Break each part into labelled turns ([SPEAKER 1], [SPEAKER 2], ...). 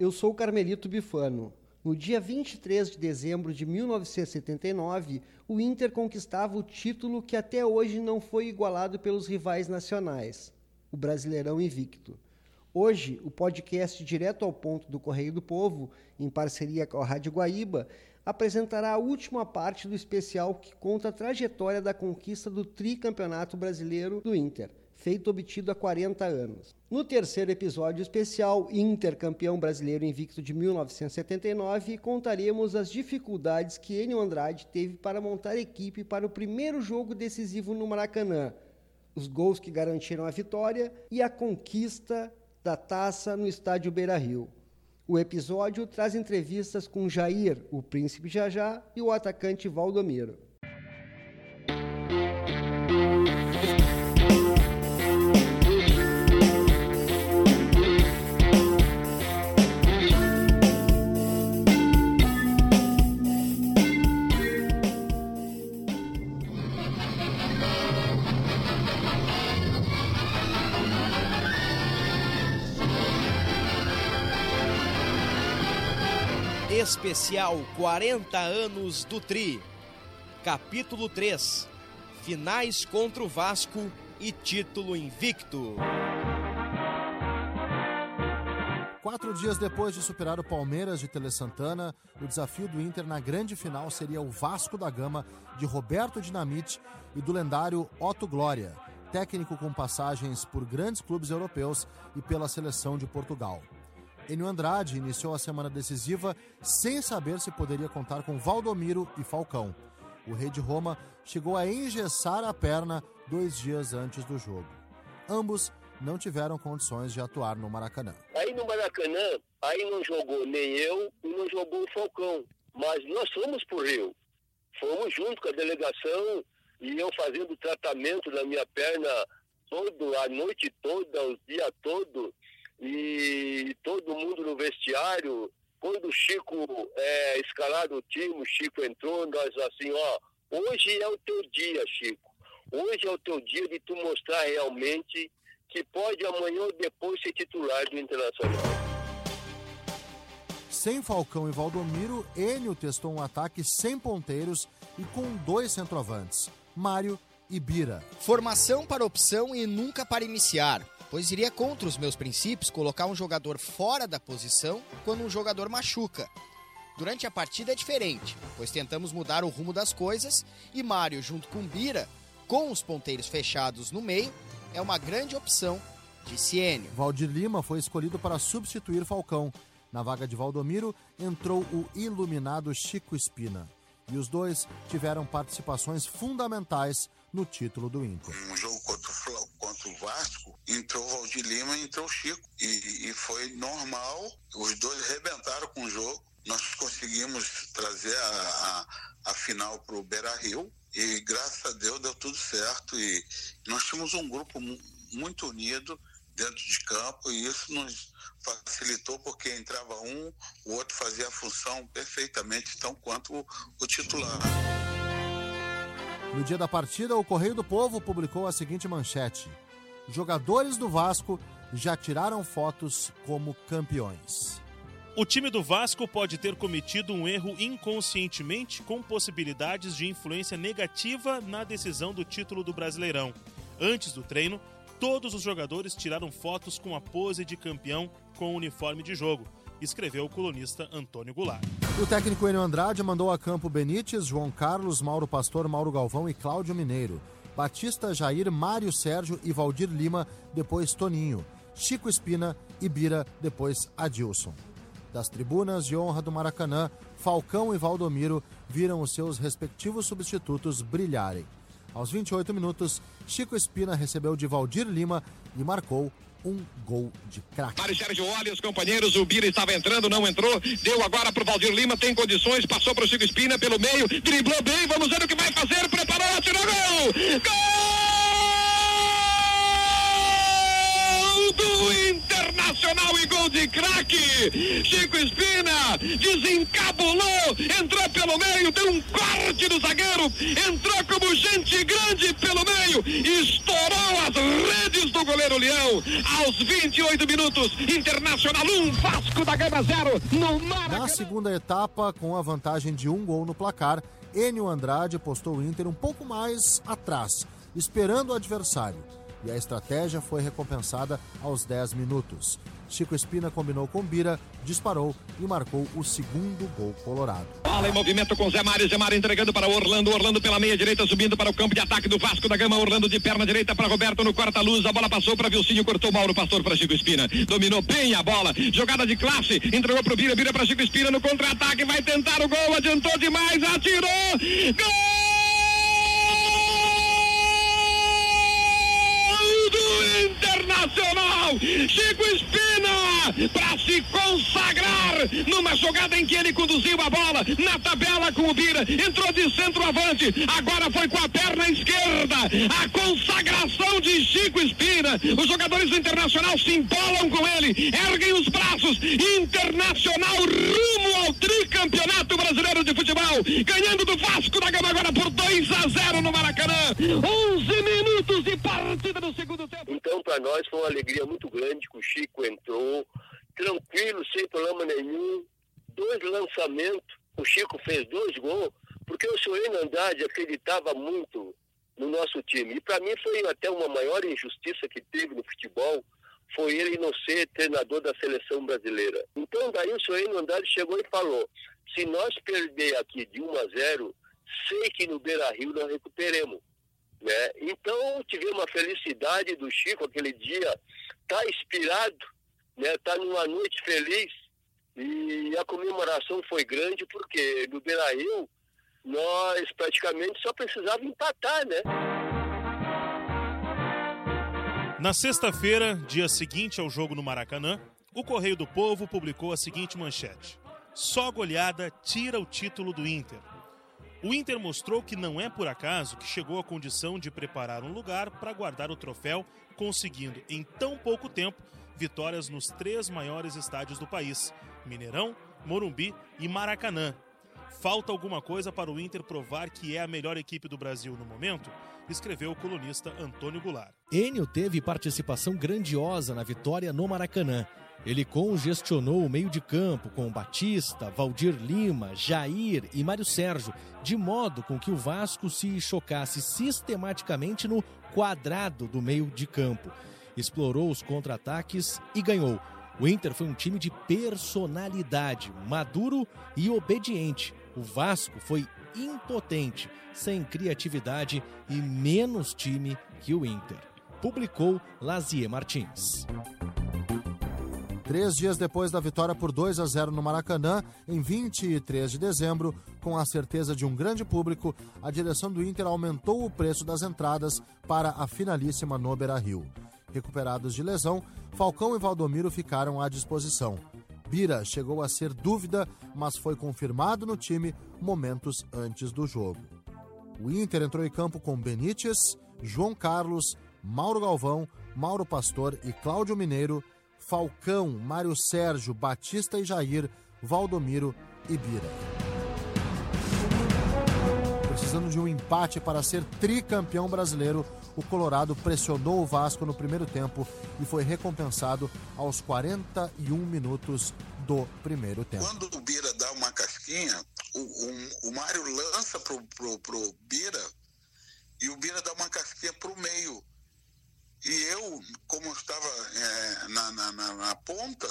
[SPEAKER 1] eu sou Carmelito Bifano. No dia 23 de dezembro de 1979, o Inter conquistava o título que até hoje não foi igualado pelos rivais nacionais, o Brasileirão Invicto. Hoje, o podcast Direto ao Ponto do Correio do Povo, em parceria com a Rádio Guaíba, apresentará a última parte do especial que conta a trajetória da conquista do tricampeonato brasileiro do Inter, feito obtido há 40 anos. No terceiro episódio especial, Inter campeão brasileiro invicto de 1979, contaremos as dificuldades que Enio Andrade teve para montar equipe para o primeiro jogo decisivo no Maracanã, os gols que garantiram a vitória e a conquista da taça no estádio Beira-Rio. O episódio traz entrevistas com Jair, o príncipe Jajá, e o atacante Valdomiro.
[SPEAKER 2] Especial 40 anos do Tri. Capítulo 3. Finais contra o Vasco e título invicto.
[SPEAKER 3] Quatro dias depois de superar o Palmeiras de Tele Santana, o desafio do Inter na grande final seria o Vasco da Gama de Roberto Dinamite e do lendário Otto Glória, técnico com passagens por grandes clubes europeus e pela seleção de Portugal. Enio Andrade iniciou a semana decisiva sem saber se poderia contar com Valdomiro e Falcão. O rei de Roma chegou a engessar a perna dois dias antes do jogo. Ambos não tiveram condições de atuar no Maracanã.
[SPEAKER 4] Aí no Maracanã, aí não jogou nem eu e não jogou o Falcão. Mas nós fomos por Rio. Fomos junto com a delegação e eu fazendo tratamento da minha perna toda a noite toda, o dia todo e todo mundo no vestiário. Quando o Chico é escalado o time, o Chico entrou, nós assim, ó, hoje é o teu dia, Chico. Hoje é o teu dia de tu mostrar realmente que pode amanhã ou depois ser titular do Internacional.
[SPEAKER 3] Sem Falcão e Valdomiro, Enio testou um ataque sem ponteiros e com dois centroavantes, Mário e Bira.
[SPEAKER 2] Formação para opção e nunca para iniciar pois iria contra os meus princípios colocar um jogador fora da posição quando um jogador machuca. Durante a partida é diferente, pois tentamos mudar o rumo das coisas e Mário, junto com Bira, com os ponteiros fechados no meio, é uma grande opção, disse Enio.
[SPEAKER 3] Valdir Lima foi escolhido para substituir Falcão. Na vaga de Valdomiro entrou o iluminado Chico Espina. E os dois tiveram participações fundamentais no título do Inter.
[SPEAKER 5] Um jogo contra o, contra o Vasco, entrou o Valdir Lima e entrou o Chico. E, e foi normal, os dois arrebentaram com o jogo. Nós conseguimos trazer a, a, a final para o Beira Rio e graças a Deus deu tudo certo. E nós tínhamos um grupo muito unido dentro de campo e isso nos facilitou porque entrava um, o outro fazia a função perfeitamente, tão quanto o, o titular.
[SPEAKER 3] No dia da partida, o Correio do Povo publicou a seguinte manchete: Jogadores do Vasco já tiraram fotos como campeões.
[SPEAKER 6] O time do Vasco pode ter cometido um erro inconscientemente com possibilidades de influência negativa na decisão do título do Brasileirão. Antes do treino, todos os jogadores tiraram fotos com a pose de campeão com o uniforme de jogo escreveu o colunista Antônio Goulart.
[SPEAKER 3] O técnico Enio Andrade mandou a campo Benítez, João Carlos, Mauro Pastor, Mauro Galvão e Cláudio Mineiro. Batista, Jair, Mário Sérgio e Valdir Lima, depois Toninho. Chico Espina e Bira, depois Adilson. Das tribunas de honra do Maracanã, Falcão e Valdomiro viram os seus respectivos substitutos brilharem. Aos 28 minutos, Chico Espina recebeu de Valdir Lima e marcou um gol de craque.
[SPEAKER 7] Mário Sérgio olha os companheiros, o Bira estava entrando, não entrou, deu agora para o Valdir Lima, tem condições, passou para o Chico Espina pelo meio, driblou bem, vamos ver o que vai fazer, preparou, tirou gol! Gol do Internacional e gol de craque! Chico Espina desencabulou, entrou pelo meio, deu um corte no zagueiro, entrou como gente grande pelo meio, redes Leão. Aos 28 minutos, Internacional 1, Vasco da Gama 0 no Maracanã.
[SPEAKER 3] Na segunda etapa, com a vantagem de um gol no placar, Enio Andrade postou o Inter um pouco mais atrás, esperando o adversário. E a estratégia foi recompensada aos 10 minutos. Chico Espina combinou com Bira, disparou e marcou o segundo gol colorado.
[SPEAKER 7] Bola em movimento com Zé Mário, Zé Mário entregando para Orlando, Orlando pela meia direita subindo para o campo de ataque do Vasco da Gama, Orlando de perna direita para Roberto no corta-luz, a bola passou para Vilcinho, cortou Mauro Pastor para Chico Espina, dominou bem a bola, jogada de classe, entregou para o Bira, Bira para Chico Espina no contra-ataque, vai tentar o gol, adiantou demais, atirou, gol! Chico Espina para se consagrar numa jogada em que ele conduziu a bola na tabela com o Bira, entrou de centroavante, agora foi com a perna esquerda. A consagração de Chico Espina. Os jogadores do Internacional se embolam com ele, erguem os braços. Internacional rumo ao tricampeonato brasileiro de futebol, ganhando do Vasco da Gama agora por 2 a 0 no Maracanã. 11 minutos de partida no segundo tempo.
[SPEAKER 4] Então, para nós foi uma alegria muito grande que o Chico entrou, tranquilo, sem problema nenhum. Dois lançamentos, o Chico fez dois gols, porque o senhor Andrade acreditava muito no nosso time. E para mim foi até uma maior injustiça que teve no futebol, foi ele não ser treinador da seleção brasileira. Então daí o senhor Andrade chegou e falou, se nós perder aqui de 1 a 0, sei que no Beira Rio nós recuperemos. Né? Então tivemos uma felicidade do Chico aquele dia, tá inspirado, né? tá numa noite feliz e a comemoração foi grande porque no Beira Rio nós praticamente só precisava empatar, né?
[SPEAKER 6] Na sexta-feira, dia seguinte ao jogo no Maracanã, o Correio do Povo publicou a seguinte manchete: Só goleada tira o título do Inter. O Inter mostrou que não é por acaso que chegou à condição de preparar um lugar para guardar o troféu, conseguindo em tão pouco tempo vitórias nos três maiores estádios do país: Mineirão, Morumbi e Maracanã. Falta alguma coisa para o Inter provar que é a melhor equipe do Brasil no momento? Escreveu o colunista Antônio Goulart.
[SPEAKER 8] Enio teve participação grandiosa na vitória no Maracanã. Ele congestionou o meio de campo com Batista, Valdir Lima, Jair e Mário Sérgio, de modo com que o Vasco se chocasse sistematicamente no quadrado do meio de campo. Explorou os contra-ataques e ganhou. O Inter foi um time de personalidade, maduro e obediente. O Vasco foi impotente, sem criatividade e menos time que o Inter. Publicou Lazier Martins.
[SPEAKER 3] Três dias depois da vitória por 2 a 0 no Maracanã, em 23 de dezembro, com a certeza de um grande público, a direção do Inter aumentou o preço das entradas para a finalíssima no Beira-Rio. Recuperados de lesão, Falcão e Valdomiro ficaram à disposição. Bira chegou a ser dúvida, mas foi confirmado no time momentos antes do jogo. O Inter entrou em campo com Benítez, João Carlos, Mauro Galvão, Mauro Pastor e Cláudio Mineiro Falcão, Mário Sérgio, Batista e Jair, Valdomiro e Bira. Precisando de um empate para ser tricampeão brasileiro, o Colorado pressionou o Vasco no primeiro tempo e foi recompensado aos 41 minutos do primeiro tempo.
[SPEAKER 5] Quando o Bira dá uma casquinha, o, o, o Mário lança pro, pro, pro Bira e o Bira dá uma casquinha pro meio. E eu, como estava é, na, na, na, na, ponta,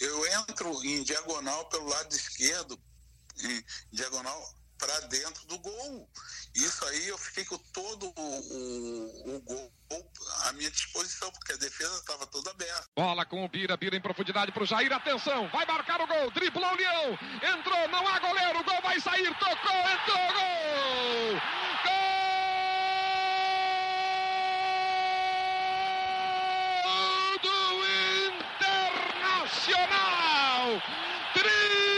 [SPEAKER 5] eu entro em diagonal pelo lado esquerdo, em diagonal para dentro do gol. Isso aí eu fiquei com todo o, o, o gol à minha disposição, porque a defesa estava toda aberta.
[SPEAKER 7] Bola com o Bira, Bira em profundidade para o Jair, atenção, vai marcar o gol, driblou o Leão, entrou, não há goleiro, o gol vai sair, tocou, entrou, gol! Gol! Nacional, tricampeão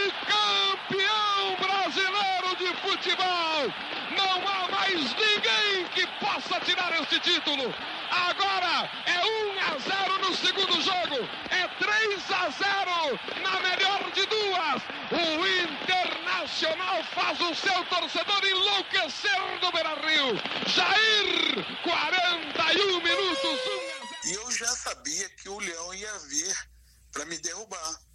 [SPEAKER 7] brasileiro de futebol. Não há mais ninguém que possa tirar este título. Agora é 1 a 0 no segundo jogo, é 3 a 0 na melhor de duas. O Internacional faz o seu torcedor enlouquecer no Beira-Rio. Jair, 41 minutos, 1 a 0.
[SPEAKER 5] E eu já sabia que o leão ia vir para me derrubar.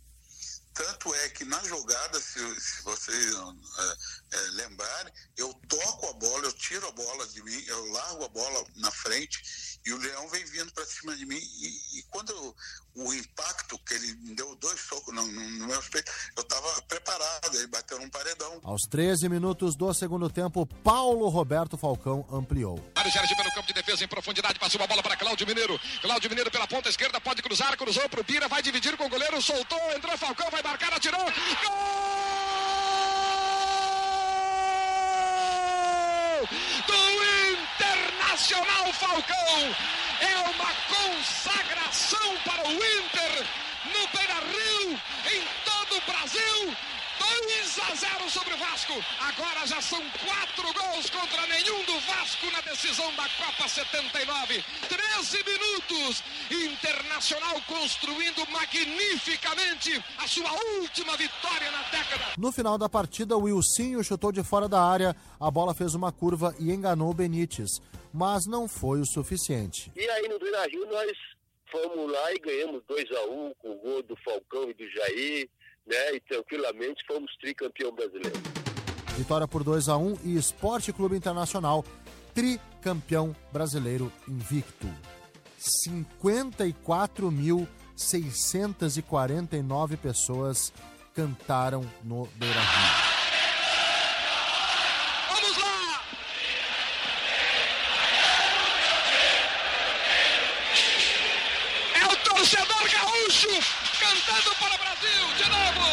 [SPEAKER 5] Tanto é que na jogada, se, se vocês é, é, lembrarem, eu toco a bola, eu tiro a bola de mim, eu largo a bola na frente e o leão vem vindo para cima de mim. E, e quando eu, o impacto, que ele me deu dois socos no, no, no meu peito, eu estava preparado, ele bateu num paredão.
[SPEAKER 3] Aos 13 minutos do segundo tempo, Paulo Roberto Falcão ampliou.
[SPEAKER 7] Mário Sérgio pelo campo de defesa em profundidade, passou a bola para Cláudio Mineiro. Cláudio Mineiro pela ponta esquerda, pode cruzar, cruzou para o Bira, vai dividir com o goleiro, soltou, entrou Falcão, vai marcar, atirou. Gol! Internacional Falcão. É uma consagração para o Inter no Beira Rio, em todo o Brasil. 2 a 0 sobre o Vasco. Agora já são quatro gols contra nenhum do Vasco na decisão da Copa 79. 13 minutos. Internacional construindo magnificamente a sua última vitória na década.
[SPEAKER 3] No final da partida, o Wilsinho chutou de fora da área. A bola fez uma curva e enganou o Benítez. Mas não foi o suficiente.
[SPEAKER 4] E aí no Beira Rio nós fomos lá e ganhamos 2 a 1 um, com o gol do Falcão e do Jair né? E tranquilamente fomos tricampeão brasileiro.
[SPEAKER 3] Vitória por 2 a 1 e Esporte Clube Internacional tricampeão brasileiro invicto. 54.649 pessoas cantaram no Beira Rio.
[SPEAKER 7] Vamos lá! É o torcedor gaúcho cantando para o Brasil de novo!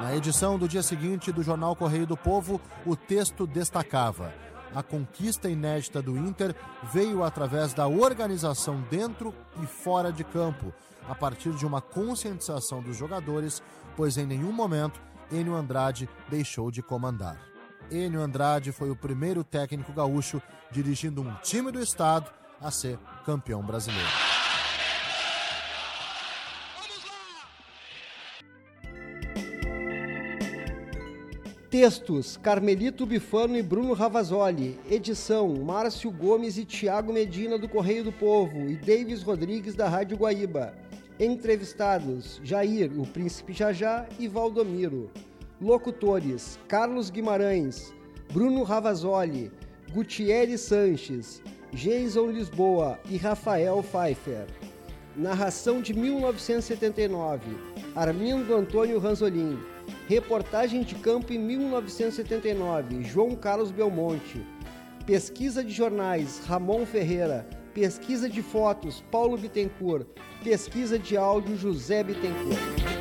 [SPEAKER 3] Na edição do dia seguinte do jornal Correio do Povo, o texto destacava: a conquista inédita do Inter veio através da organização dentro e fora de campo, a partir de uma conscientização dos jogadores, pois em nenhum momento Enio Andrade deixou de comandar. Enio Andrade foi o primeiro técnico gaúcho dirigindo um time do estado a ser campeão brasileiro.
[SPEAKER 1] Textos: Carmelito Bifano e Bruno Ravazoli. Edição: Márcio Gomes e Tiago Medina do Correio do Povo e Davis Rodrigues da Rádio Guaíba. Entrevistados: Jair, o Príncipe Jajá e Valdomiro. Locutores: Carlos Guimarães, Bruno Ravazoli, Gutierre Sanches, Jason Lisboa e Rafael Pfeiffer. Narração de 1979, Armindo Antônio Ranzolin. Reportagem de campo em 1979, João Carlos Belmonte. Pesquisa de jornais, Ramon Ferreira. Pesquisa de fotos, Paulo Bittencourt. Pesquisa de áudio, José Bittencourt.